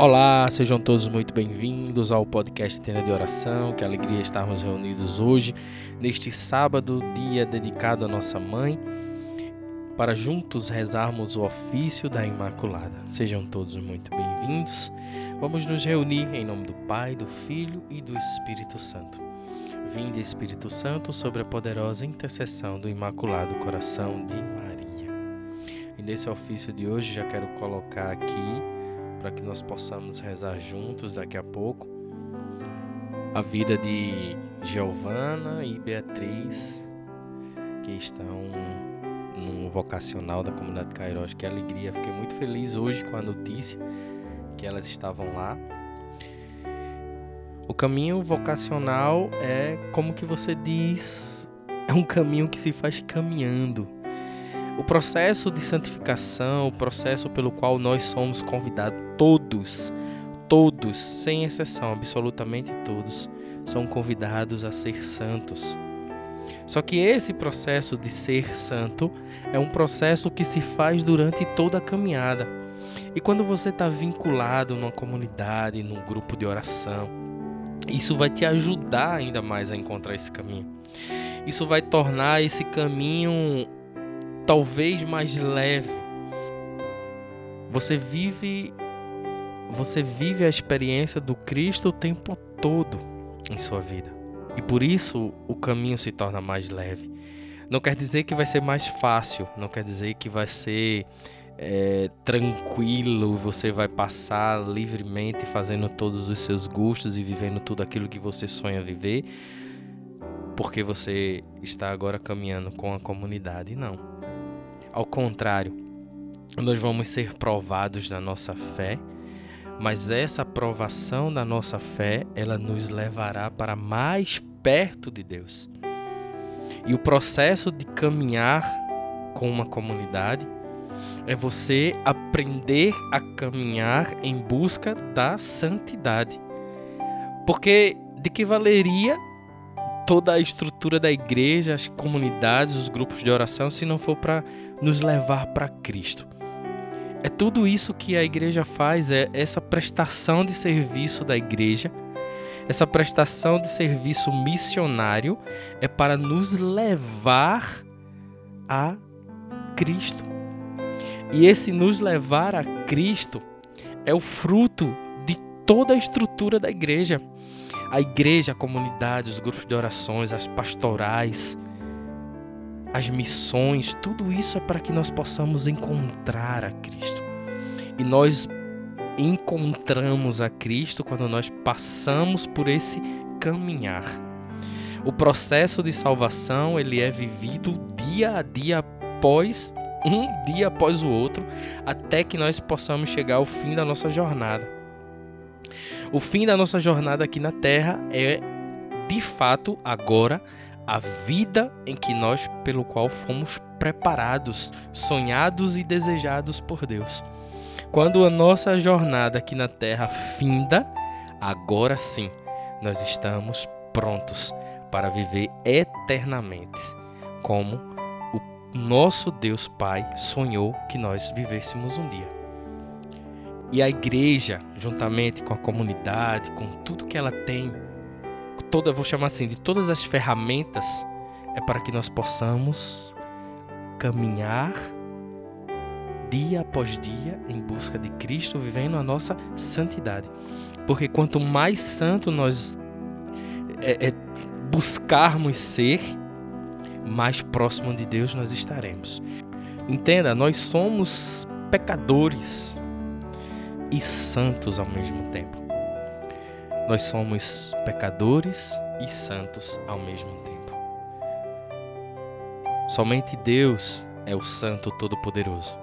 Olá, sejam todos muito bem-vindos ao podcast Tenda de Oração. Que alegria estarmos reunidos hoje, neste sábado, dia dedicado à nossa mãe, para juntos rezarmos o ofício da Imaculada. Sejam todos muito bem-vindos. Vamos nos reunir em nome do Pai, do Filho e do Espírito Santo. Vinde, Espírito Santo, sobre a poderosa intercessão do Imaculado Coração de Maria. E nesse ofício de hoje já quero colocar aqui para que nós possamos rezar juntos daqui a pouco a vida de Giovana e Beatriz, que estão no vocacional da comunidade Cairós. Que alegria! Fiquei muito feliz hoje com a notícia que elas estavam lá. O caminho vocacional é como que você diz, é um caminho que se faz caminhando o processo de santificação, o processo pelo qual nós somos convidados, todos, todos, sem exceção, absolutamente todos, são convidados a ser santos. Só que esse processo de ser santo é um processo que se faz durante toda a caminhada. E quando você está vinculado numa comunidade, num grupo de oração, isso vai te ajudar ainda mais a encontrar esse caminho. Isso vai tornar esse caminho talvez mais leve. Você vive você vive a experiência do Cristo o tempo todo em sua vida. E por isso o caminho se torna mais leve. Não quer dizer que vai ser mais fácil, não quer dizer que vai ser é, tranquilo, você vai passar livremente fazendo todos os seus gostos e vivendo tudo aquilo que você sonha viver, porque você está agora caminhando com a comunidade. Não. Ao contrário, nós vamos ser provados na nossa fé, mas essa provação da nossa fé, ela nos levará para mais perto de Deus. E o processo de caminhar com uma comunidade é você aprender a caminhar em busca da santidade. Porque de que valeria toda a estrutura da igreja, as comunidades, os grupos de oração, se não for para nos levar para Cristo. É tudo isso que a igreja faz, é essa prestação de serviço da igreja, essa prestação de serviço missionário é para nos levar a Cristo. E esse nos levar a Cristo é o fruto de toda a estrutura da igreja a igreja, a comunidade, os grupos de orações, as pastorais, as missões, tudo isso é para que nós possamos encontrar a Cristo. E nós encontramos a Cristo quando nós passamos por esse caminhar. O processo de salvação, ele é vivido dia a dia após um dia após o outro, até que nós possamos chegar ao fim da nossa jornada. O fim da nossa jornada aqui na Terra é, de fato, agora a vida em que nós, pelo qual fomos preparados, sonhados e desejados por Deus. Quando a nossa jornada aqui na Terra finda, agora sim nós estamos prontos para viver eternamente, como o nosso Deus Pai sonhou que nós vivêssemos um dia. E a igreja, juntamente com a comunidade, com tudo que ela tem, toda, vou chamar assim, de todas as ferramentas, é para que nós possamos caminhar dia após dia em busca de Cristo, vivendo a nossa santidade. Porque quanto mais santo nós é, é, buscarmos ser, mais próximo de Deus nós estaremos. Entenda, nós somos pecadores e santos ao mesmo tempo. Nós somos pecadores e santos ao mesmo tempo. Somente Deus é o Santo Todo-Poderoso.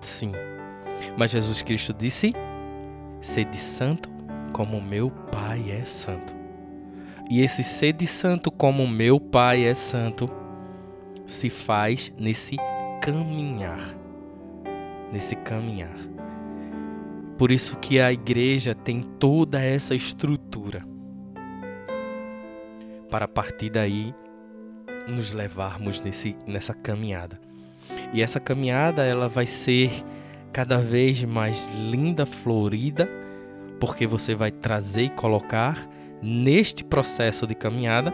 Sim. Mas Jesus Cristo disse: Sede santo como meu Pai é santo. E esse sede santo como meu Pai é santo se faz nesse caminhar. Nesse caminhar. Por isso que a igreja tem toda essa estrutura para a partir daí nos levarmos nesse, nessa caminhada. E essa caminhada ela vai ser cada vez mais linda, florida, porque você vai trazer e colocar neste processo de caminhada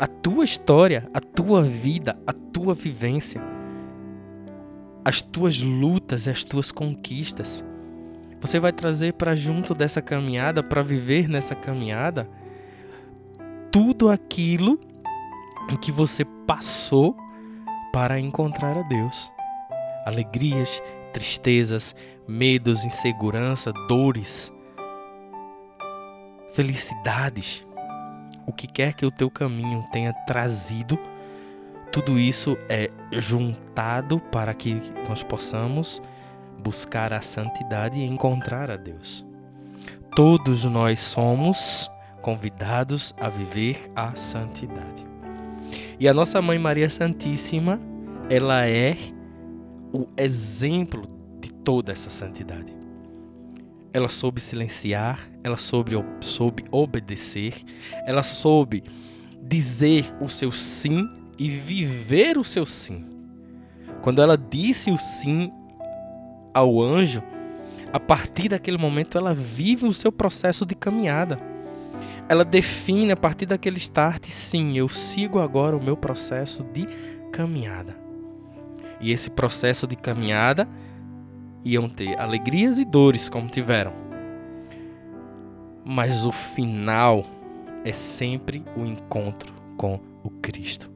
a tua história, a tua vida, a tua vivência, as tuas lutas as tuas conquistas. Você vai trazer para junto dessa caminhada, para viver nessa caminhada, tudo aquilo que você passou para encontrar a Deus. Alegrias, tristezas, medos, insegurança, dores, felicidades, o que quer que o teu caminho tenha trazido, tudo isso é juntado para que nós possamos buscar a santidade e encontrar a Deus. Todos nós somos convidados a viver a santidade. E a nossa mãe Maria Santíssima, ela é o exemplo de toda essa santidade ela soube silenciar, ela soube, soube obedecer, ela soube dizer o seu sim e viver o seu sim. Quando ela disse o sim ao anjo, a partir daquele momento ela vive o seu processo de caminhada. Ela define a partir daquele start, sim, eu sigo agora o meu processo de caminhada. E esse processo de caminhada iam ter alegrias e dores como tiveram. Mas o final é sempre o encontro com o Cristo.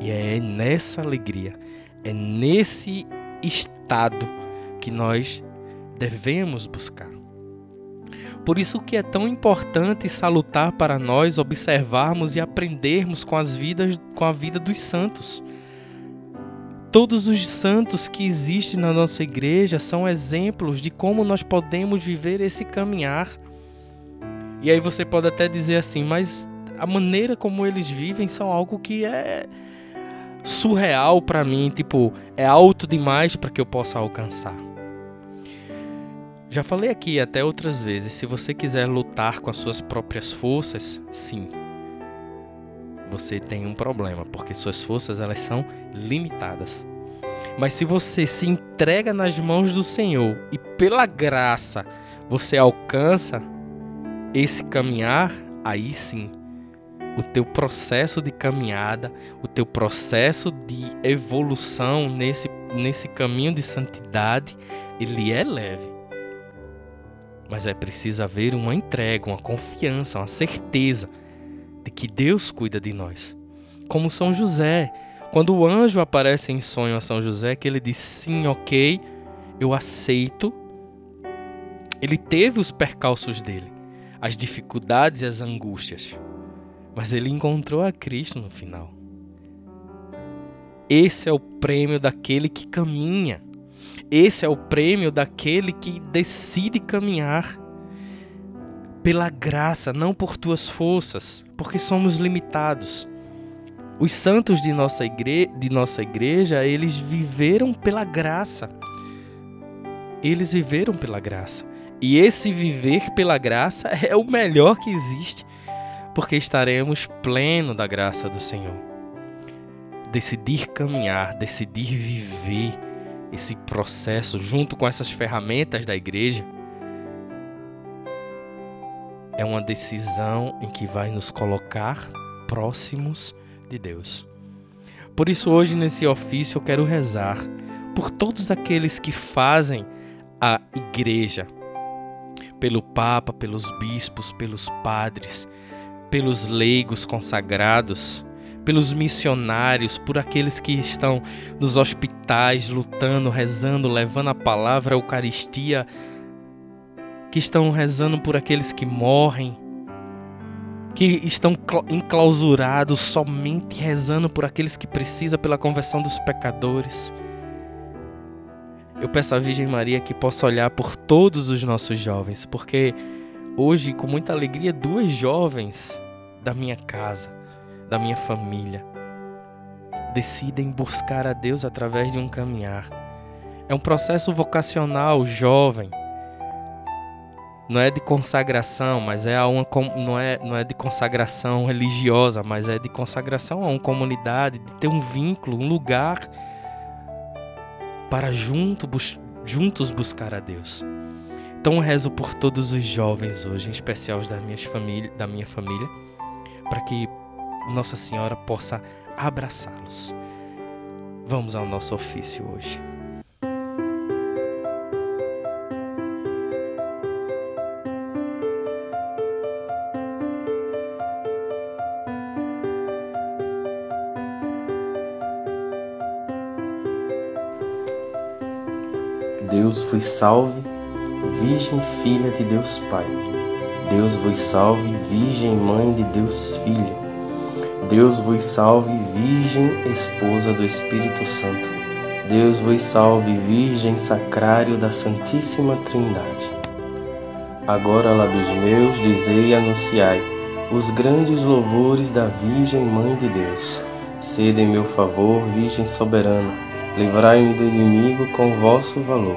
E é nessa alegria, é nesse estado que nós devemos buscar. Por isso que é tão importante e salutar para nós observarmos e aprendermos com as vidas com a vida dos santos. Todos os santos que existem na nossa igreja são exemplos de como nós podemos viver esse caminhar. E aí você pode até dizer assim, mas a maneira como eles vivem são algo que é surreal para mim, tipo, é alto demais para que eu possa alcançar. Já falei aqui até outras vezes, se você quiser lutar com as suas próprias forças, sim, você tem um problema, porque suas forças elas são limitadas. Mas se você se entrega nas mãos do Senhor e pela graça você alcança esse caminhar, aí sim, o teu processo de caminhada, o teu processo de evolução nesse, nesse caminho de santidade, ele é leve. Mas é preciso haver uma entrega, uma confiança, uma certeza de que Deus cuida de nós. Como São José, quando o anjo aparece em sonho a São José, que ele diz sim, ok, eu aceito. Ele teve os percalços dele, as dificuldades e as angústias, mas ele encontrou a Cristo no final. Esse é o prêmio daquele que caminha. Esse é o prêmio daquele que decide caminhar pela graça, não por tuas forças, porque somos limitados. Os santos de nossa, igre... de nossa igreja, eles viveram pela graça. Eles viveram pela graça. E esse viver pela graça é o melhor que existe, porque estaremos pleno da graça do Senhor. Decidir caminhar, decidir viver esse processo junto com essas ferramentas da igreja é uma decisão em que vai nos colocar próximos de Deus. Por isso, hoje, nesse ofício, eu quero rezar por todos aqueles que fazem a igreja, pelo Papa, pelos bispos, pelos padres, pelos leigos consagrados, pelos missionários, por aqueles que estão nos hospitais lutando, rezando, levando a palavra, a Eucaristia que estão rezando por aqueles que morrem, que estão enclausurados somente rezando por aqueles que precisam pela conversão dos pecadores. Eu peço à Virgem Maria que possa olhar por todos os nossos jovens, porque hoje, com muita alegria, duas jovens da minha casa, da minha família, decidem buscar a Deus através de um caminhar. É um processo vocacional jovem não é de consagração, mas é a uma não é não é de consagração religiosa, mas é de consagração a uma comunidade, de ter um vínculo, um lugar para junto juntos buscar a Deus. Então rezo por todos os jovens hoje, em especial os da, minhas família, da minha família, para que Nossa Senhora possa abraçá-los. Vamos ao nosso ofício hoje. Deus vos salve, Virgem Filha de Deus Pai. Deus vos salve, Virgem Mãe de Deus Filha. Deus vos salve, Virgem Esposa do Espírito Santo. Deus vos salve, Virgem Sacrário da Santíssima Trindade. Agora, lábios meus, dizei e anunciai os grandes louvores da Virgem Mãe de Deus. Sede em meu favor, Virgem soberana livrai-me do inimigo com vosso valor.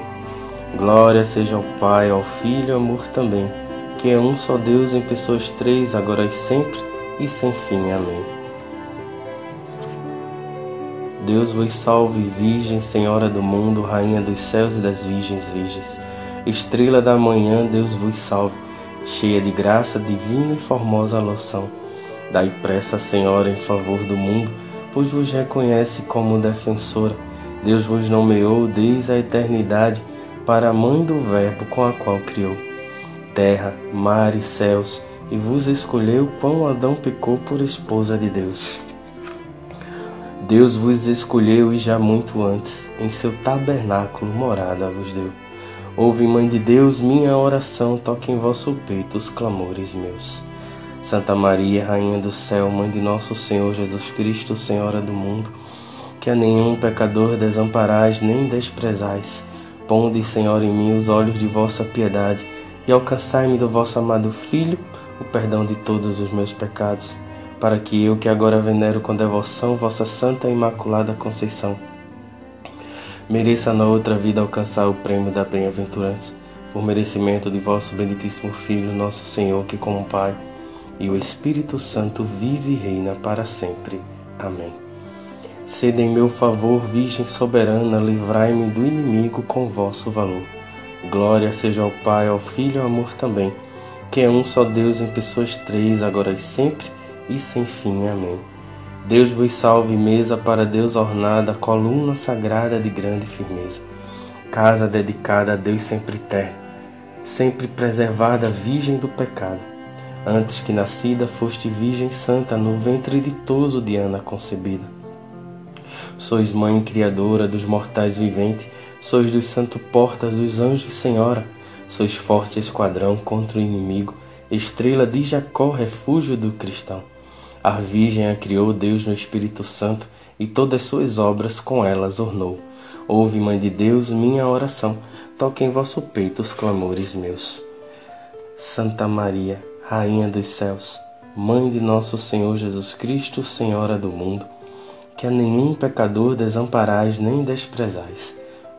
Glória seja ao Pai, ao Filho e ao amor também, que é um só Deus em pessoas três, agora e sempre e sem fim. Amém. Deus vos salve, Virgem, Senhora do mundo, Rainha dos céus e das virgens virgens. Estrela da manhã, Deus vos salve, cheia de graça divina e formosa loção. Dai pressa, Senhora, em favor do mundo, pois vos reconhece como defensora Deus vos nomeou desde a eternidade para a mãe do Verbo com a qual criou terra, mar e céus, e vos escolheu quando Adão pecou por esposa de Deus. Deus vos escolheu e já muito antes, em seu tabernáculo morada vos deu. Ouve, Mãe de Deus, minha oração, toque em vosso peito os clamores meus. Santa Maria, Rainha do céu, Mãe de nosso Senhor Jesus Cristo, Senhora do mundo, que a nenhum pecador desamparais nem desprezais. Ponde, Senhor, em mim os olhos de vossa piedade e alcançai-me do vosso amado Filho o perdão de todos os meus pecados, para que eu, que agora venero com devoção vossa Santa e Imaculada Conceição, mereça na outra vida alcançar o prêmio da bem-aventurança, por merecimento de vosso benditíssimo Filho, nosso Senhor, que como Pai e o Espírito Santo vive e reina para sempre. Amém. Sede em meu favor, Virgem soberana, livrai-me do inimigo com vosso valor. Glória seja ao Pai, ao Filho e ao amor também, que é um só Deus em pessoas três, agora e sempre e sem fim. Amém. Deus vos salve, mesa para Deus ornada, coluna sagrada de grande firmeza, casa dedicada a Deus sempre eterno, sempre preservada, virgem do pecado. Antes que nascida, foste virgem santa, no ventre ditoso de Ana concebida Sois mãe criadora dos mortais viventes, sois dos santo portas dos anjos senhora, sois forte esquadrão contra o inimigo, estrela de Jacó, refúgio do cristão. A Virgem a criou Deus no Espírito Santo e todas suas obras com elas ornou. Ouve, Mãe de Deus, minha oração, toque em vosso peito os clamores meus. Santa Maria, Rainha dos céus, Mãe de nosso Senhor Jesus Cristo, Senhora do mundo, que a nenhum pecador desamparais nem desprezais.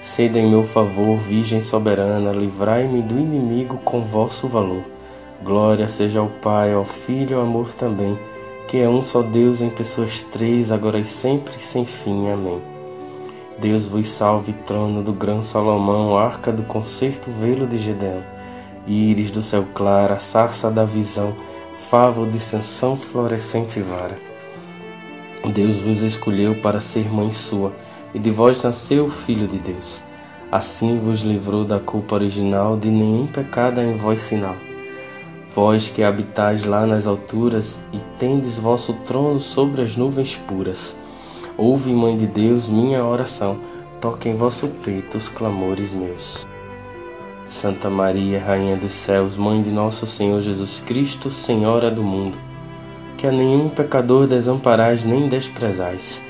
Sede em meu favor, Virgem soberana, livrai-me do inimigo com vosso valor. Glória seja ao Pai, ao Filho e ao amor também, que é um só Deus em pessoas três, agora e sempre, sem fim. Amém. Deus vos salve, trono do grão Salomão, arca do concerto, velo de Gedeão, íris do céu claro, sarça da visão, favo de sanção, florescente vara. Deus vos escolheu para ser mãe sua, e de vós nasceu o Filho de Deus. Assim vos livrou da culpa original, de nenhum pecado em vós sinal. Vós que habitais lá nas alturas e tendes vosso trono sobre as nuvens puras. Ouve, Mãe de Deus, minha oração, toque em vosso peito os clamores meus. Santa Maria, Rainha dos céus, Mãe de nosso Senhor Jesus Cristo, Senhora do mundo, que a nenhum pecador desamparais nem desprezais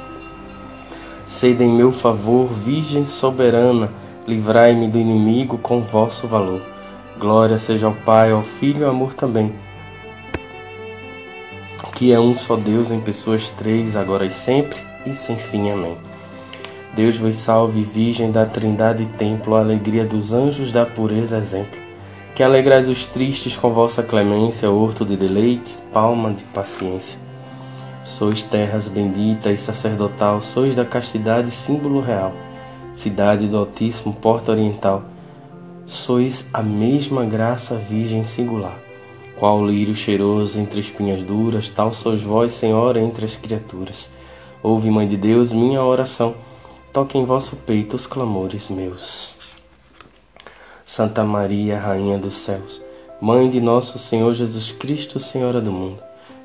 Sede em meu favor, Virgem soberana, livrai-me do inimigo com vosso valor. Glória seja ao Pai, ao Filho e ao amor também, que é um só Deus em pessoas três, agora e sempre, e sem fim. Amém. Deus vos salve, Virgem da Trindade Templo, alegria dos anjos da pureza exemplo, que alegrais os tristes com vossa clemência, horto de deleites, palma de paciência. Sois terras bendita e sacerdotal, sois da castidade símbolo real, cidade do Altíssimo, porta oriental, sois a mesma graça virgem singular. Qual lírio cheiroso entre espinhas duras, tal sois vós, Senhora, entre as criaturas. Ouve, Mãe de Deus, minha oração, toque em vosso peito os clamores meus. Santa Maria, Rainha dos céus, Mãe de nosso Senhor Jesus Cristo, Senhora do mundo,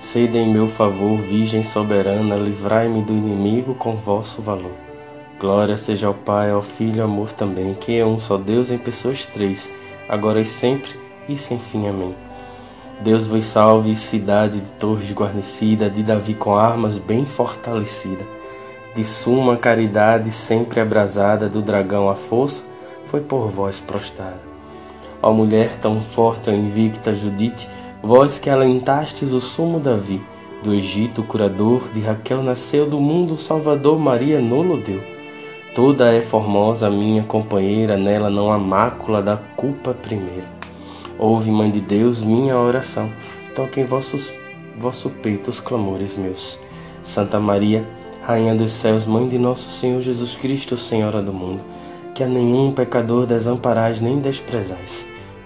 Sede em meu favor, Virgem soberana, livrai-me do inimigo com vosso valor. Glória seja ao Pai, ao Filho ao amor também, que é um só Deus em pessoas três, agora e sempre e sem fim. Amém. Deus vos salve, cidade de torres guarnecida, de Davi com armas bem fortalecida, de suma caridade sempre abrasada, do dragão a força foi por vós prostrada. Ó mulher tão forte, invicta Judite, vós que alentastes o sumo Davi, do Egito o curador, de Raquel nasceu do mundo o Salvador, Maria nolo deu. Toda é formosa minha companheira, nela não há mácula da culpa primeira. Ouve, Mãe de Deus, minha oração, toque em vossos, vosso peito os clamores meus. Santa Maria, Rainha dos céus, Mãe de nosso Senhor Jesus Cristo, Senhora do mundo, que a nenhum pecador desamparais nem desprezais.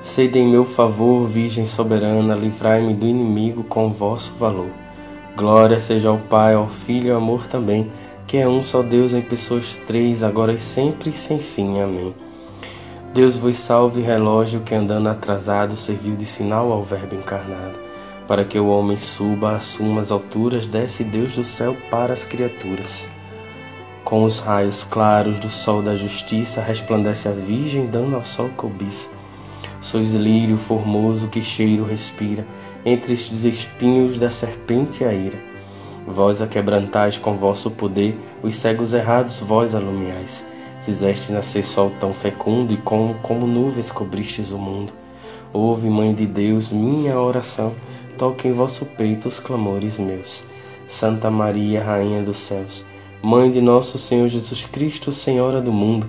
Sede em meu favor, Virgem soberana, livrai-me do inimigo com vosso valor. Glória seja ao Pai, ao Filho e ao amor também, que é um só Deus em pessoas três, agora e sempre e sem fim. Amém. Deus vos salve, relógio que andando atrasado serviu de sinal ao Verbo encarnado. Para que o homem suba, assuma as alturas, desce Deus do céu para as criaturas. Com os raios claros do sol da justiça, resplandece a Virgem, dando ao sol cobiça. Sois lírio formoso que cheiro respira, entre os espinhos da serpente a ira. Vós a quebrantais com vosso poder, os cegos errados vós alumiais. Fizeste nascer sol tão fecundo e como, como nuvens cobristes o mundo. Ouve, Mãe de Deus, minha oração, toque em vosso peito os clamores meus. Santa Maria, Rainha dos céus, Mãe de nosso Senhor Jesus Cristo, Senhora do mundo,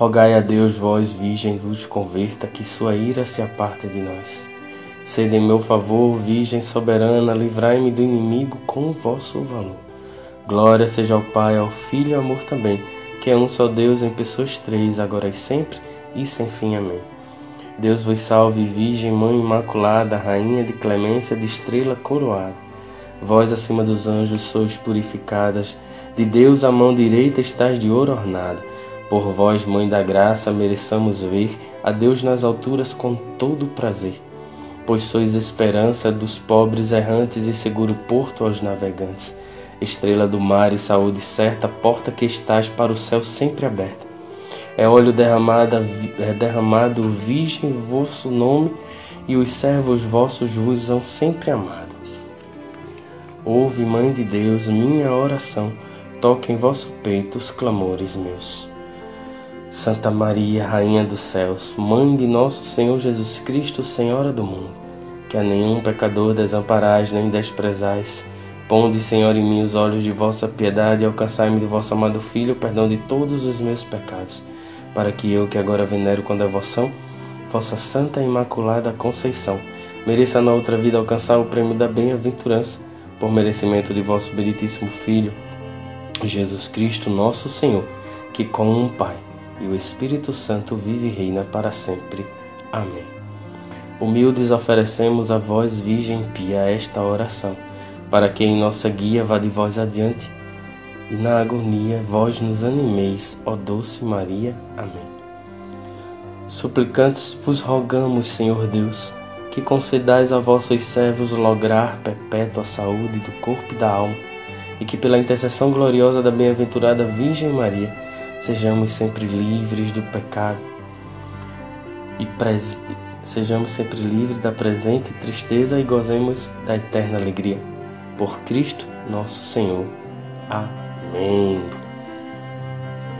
Rogai a Deus, vós, Virgem, vos converta, que sua ira se aparte de nós. Sede em meu favor, Virgem soberana, livrai-me do inimigo com o vosso valor. Glória seja ao Pai, ao Filho e ao amor também que é um só Deus em pessoas três, agora e sempre e sem fim. Amém. Deus vos salve, Virgem, Mãe Imaculada, Rainha de clemência, de estrela coroada. Vós acima dos anjos sois purificadas, de Deus a mão direita estás de ouro ornada. Por vós, Mãe da Graça, mereçamos ver a Deus nas alturas com todo prazer. Pois sois esperança dos pobres errantes e seguro porto aos navegantes. Estrela do mar e saúde certa, porta que estás para o céu sempre aberta. É óleo derramado, é derramado virgem vosso nome, e os servos vossos vos são sempre amados. Ouve, Mãe de Deus, minha oração, toque em vosso peito os clamores meus. Santa Maria, Rainha dos céus, Mãe de nosso Senhor Jesus Cristo, Senhora do mundo, que a nenhum pecador desamparais nem desprezais, ponde, Senhor, em mim os olhos de vossa piedade e alcançai-me de vosso amado Filho o perdão de todos os meus pecados, para que eu, que agora venero com devoção, vossa Santa Imaculada Conceição, mereça na outra vida alcançar o prêmio da bem-aventurança por merecimento de vosso benditíssimo Filho, Jesus Cristo, nosso Senhor, que com o Pai e o Espírito Santo vive e reina para sempre. Amém. Humildes oferecemos a vós, Virgem Pia, esta oração, para que em nossa guia vá de vós adiante, e na agonia vós nos animeis, ó doce Maria. Amém. Suplicantes vos rogamos, Senhor Deus, que concedais a vossos servos lograr perpétua saúde do corpo e da alma, e que pela intercessão gloriosa da bem-aventurada Virgem Maria, sejamos sempre livres do pecado e pres... sejamos sempre livres da presente tristeza e gozemos da eterna alegria. Por Cristo nosso Senhor. Amém.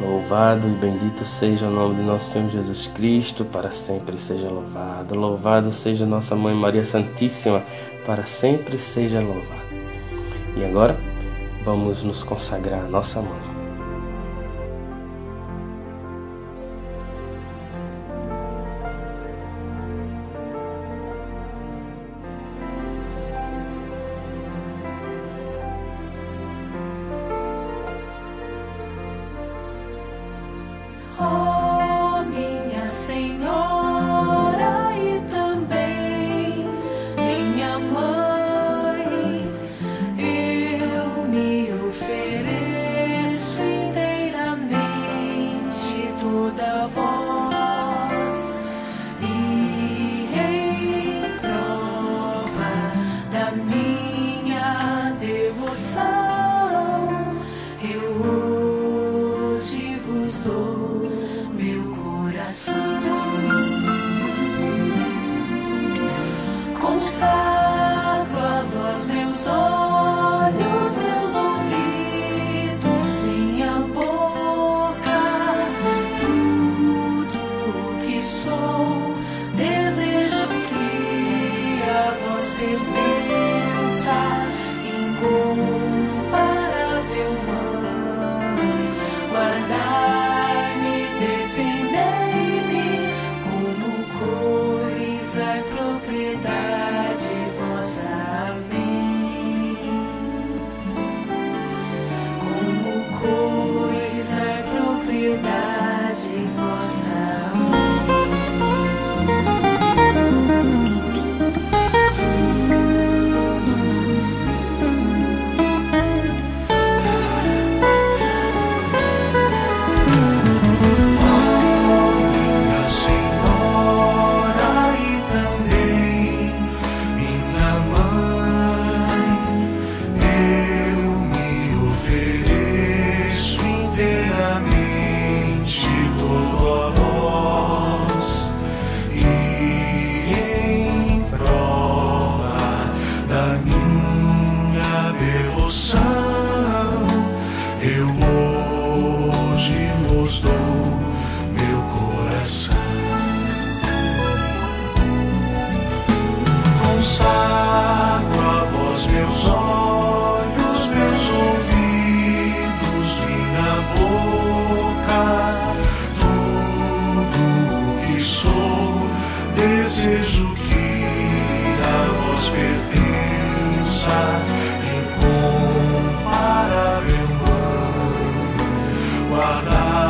Louvado e bendito seja o nome de nosso Senhor Jesus Cristo, para sempre seja louvado. Louvado seja nossa Mãe Maria Santíssima, para sempre seja louvada. E agora, vamos nos consagrar a nossa mãe. give me Maranatha.